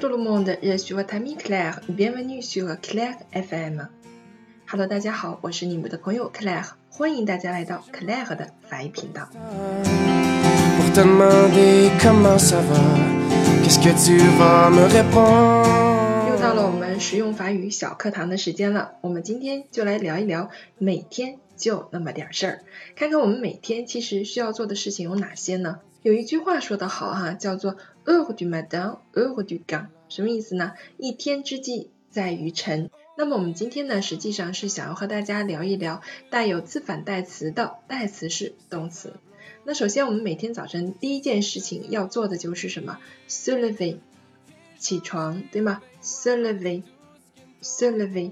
Bonjour tout le monde, je suis votre ami FM. Hello，大家好，我是你们的朋友 Claire，欢迎大家来到 Claire 的法语频道。又到了我们实用法语小课堂的时间了，我们今天就来聊一聊每天就那么点事儿，看看我们每天其实需要做的事情有哪些呢？有一句话说得好哈、叫做 “heure du matin, heure du gain”，什么意思呢？一天之计在于晨。那么我们今天呢，实际上是想要和大家聊一聊带有自反代词的代词式动词。那首先，我们每天早晨第一件事情要做的就是什么？se lever，起床，对吗？se lever，se lever。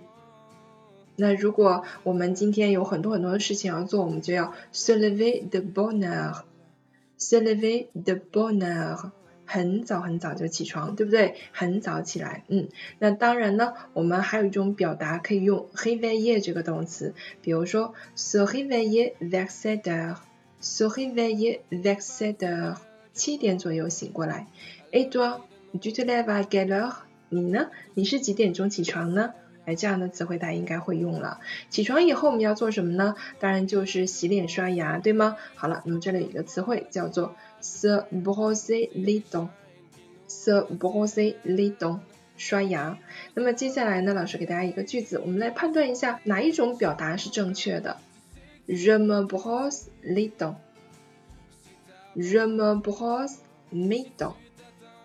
那如果我们今天有很多很多的事情要做，我们就要 se lever de bonne heure，se lever de bonheur。很早很早就起床，对不对？很早起来，嗯，那当然呢，我们还有一种表达可以用 réveiller 这个动词，比如说 se réveiller vers sept heures，se réveiller vers sept heures，七点左右醒过来。Et toi，tu te lèves à quelle heure？你呢？你是几点钟起床呢？哎，这样的词汇大家应该会用了。起床以后我们要做什么呢？当然就是洗脸刷牙，对吗？好了，那么这里有一个词汇叫做 se brosser les dents，se brosser les dents，刷牙。那么接下来呢，老师给大家一个句子，我们来判断一下哪一种表达是正确的。Je me brosse les dents，je me brosse mes dents。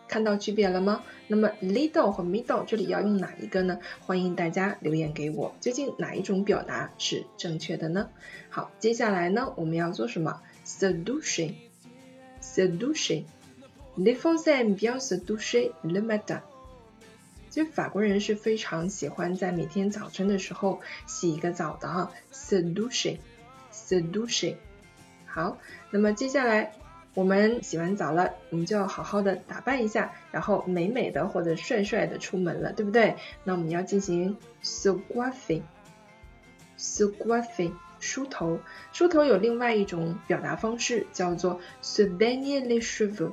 看到区别了吗？那么 little 和 middle 这里要用哪一个呢？欢迎大家留言给我，究竟哪一种表达是正确的呢？好，接下来呢，我们要做什么？se doucher，se doucher。Les Français aiment bien se doucher le matin。其实法国人是非常喜欢在每天早晨的时候洗一个澡的哈，se doucher，se doucher。好，那么接下来。我们洗完澡了，我们就要好好的打扮一下，然后美美的或者帅帅的出门了，对不对？那我们要进行 se coiffer，se coiffer，梳头。梳头有另外一种表达方式，叫做 se b a i n e les cheveux。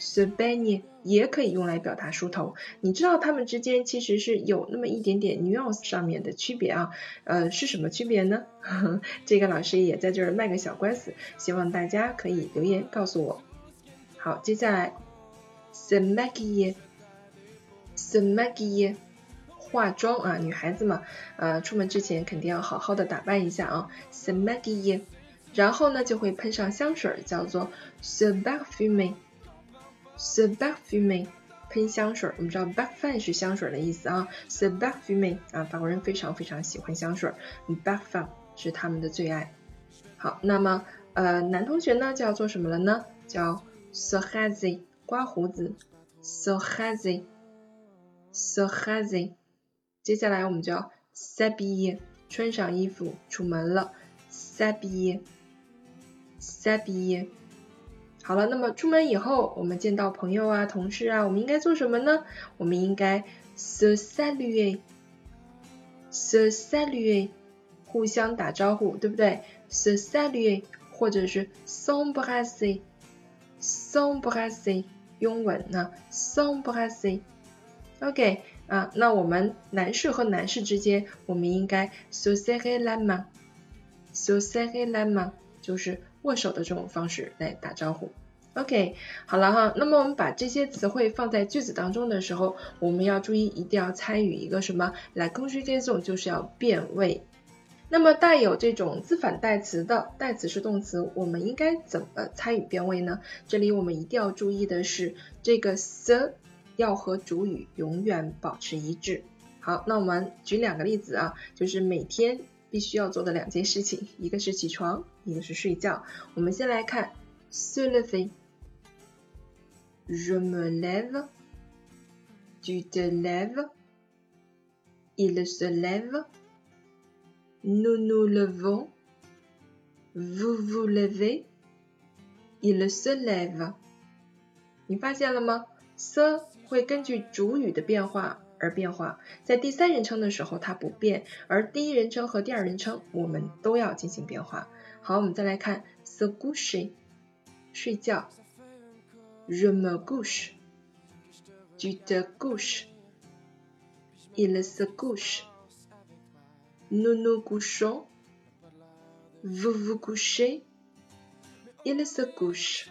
se b a i n e 也可以用来表达梳头。你知道它们之间其实是有那么一点点 nuance 上面的区别啊，呃，是什么区别呢？这个老师也在这儿卖个小官司，希望大家可以留言告诉我。好，接下来 se maquiller，se maquiller，化妆啊，女孩子嘛，呃，出门之前肯定要好好的打扮一下啊，smagie 然后呢就会喷上香水，叫做 se parfumer，se parfumer。喷香水，我们知道 bafum 是香水的意思啊，se parfumer 啊，法国人非常非常喜欢香水，bafum 是他们的最爱。好，那么呃，男同学呢就要做什么了呢？叫 se raser 刮胡子，se raser，se raser。接下来我们就要 s'habie 穿上衣服出门了，s'habie，s'habie。好了，那么出门以后，我们见到朋友啊、同事啊，我们应该做什么呢？我们应该 se saluer，se saluer，互相打招呼，对不对？se saluer，或者是 s'embrasser，s'embrasser，拥吻呢？s'embrasser。OK，啊，那我们男士和男士之间，我们应该 se serrer la main，se serrer la main，就是握手的这种方式来打招呼。OK，好了哈，那么我们把这些词汇放在句子当中的时候，我们要注意一定要参与一个什么来空虚接送就是要变位。那么带有这种自反代词的代词式动词，我们应该怎么参与变位呢？这里我们一定要注意的是，这个 the 要和主语永远保持一致。好，那我们举两个例子啊，就是每天必须要做的两件事情，一个是起床，一个是睡觉。我们先来看 se lever。Je me lève, tu te lèves, il se lève, nous nous levons, vous vous levez, il se lève。你发现了吗？se 会根据主语的变化而变化，在第三人称的时候它不变，而第一人称和第二人称我们都要进行变化。好，我们再来看 se coucher，睡觉。Je me couche. Tu te couches. Il se couche. Nous nous couchons. Vous vous couchez. Il se couche.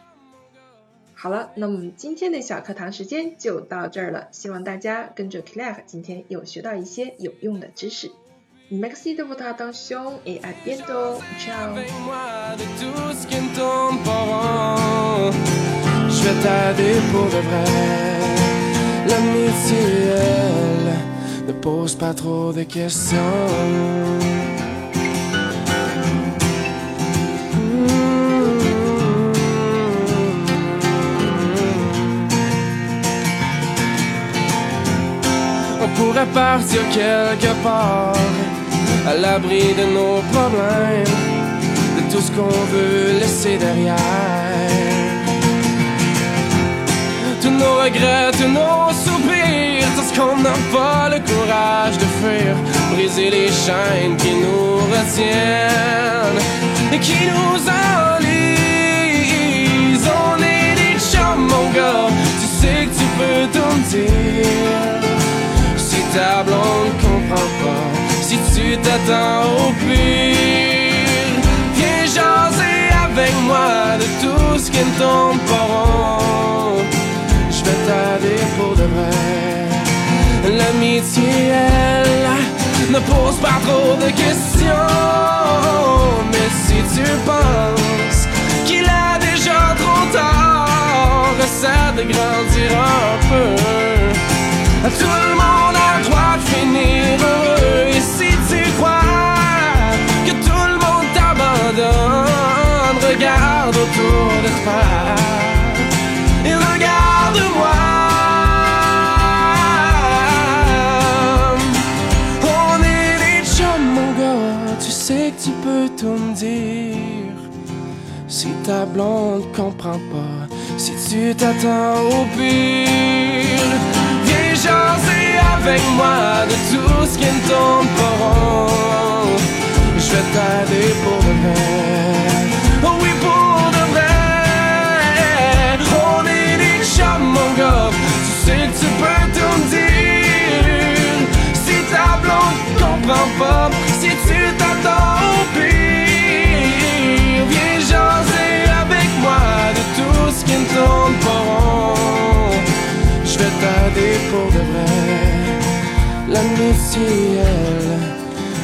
好了，那么我们今天的小课堂时间就到这儿了。希望大家跟着 Clare 今天有学到一些有用的知识。Merci de votre attention et à bientôt. Ciao. Avec moi de tout ce qui ne tourne pas rond. Je vais t'aider pour de vrai. L'amitié, elle, ne pose pas trop de questions. Pourrait partir quelque part à l'abri de nos problèmes, de tout ce qu'on veut laisser derrière. Tous nos regrets, tous nos soupirs, tout ce qu'on n'a pas le courage de fuir, briser les chaînes qui nous retiennent et qui nous enlisent. On est des chums, mon gars, tu sais que tu peux dire. Tu t'attends au pire, viens jaser avec moi de tout ce qui ne tombe pas. Je vais t'aider pour de vrai. L'amitié, elle, ne pose pas trop de questions. Mais si tu penses qu'il est déjà trop tard, essaie de grandir un peu. Tout le monde a le droit de finir heureux. Et si tu crois que tout le monde t'abandonne Regarde autour de toi. Et regarde-moi. On est des mon gars. Tu sais que tu peux tout me dire. Si ta blonde comprend pas, si tu t'attends au pire, jaser avec moi de tout ce qui ne tombe pas rond. Je vais t'aider pour de vrai. Oh oui, pour de vrai. On est des chums, mon gars. Tu sais que tu peux tout me dire. Si ta blonde comprend pas, si tu t'attends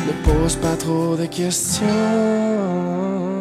Ne pose pas trop de questions.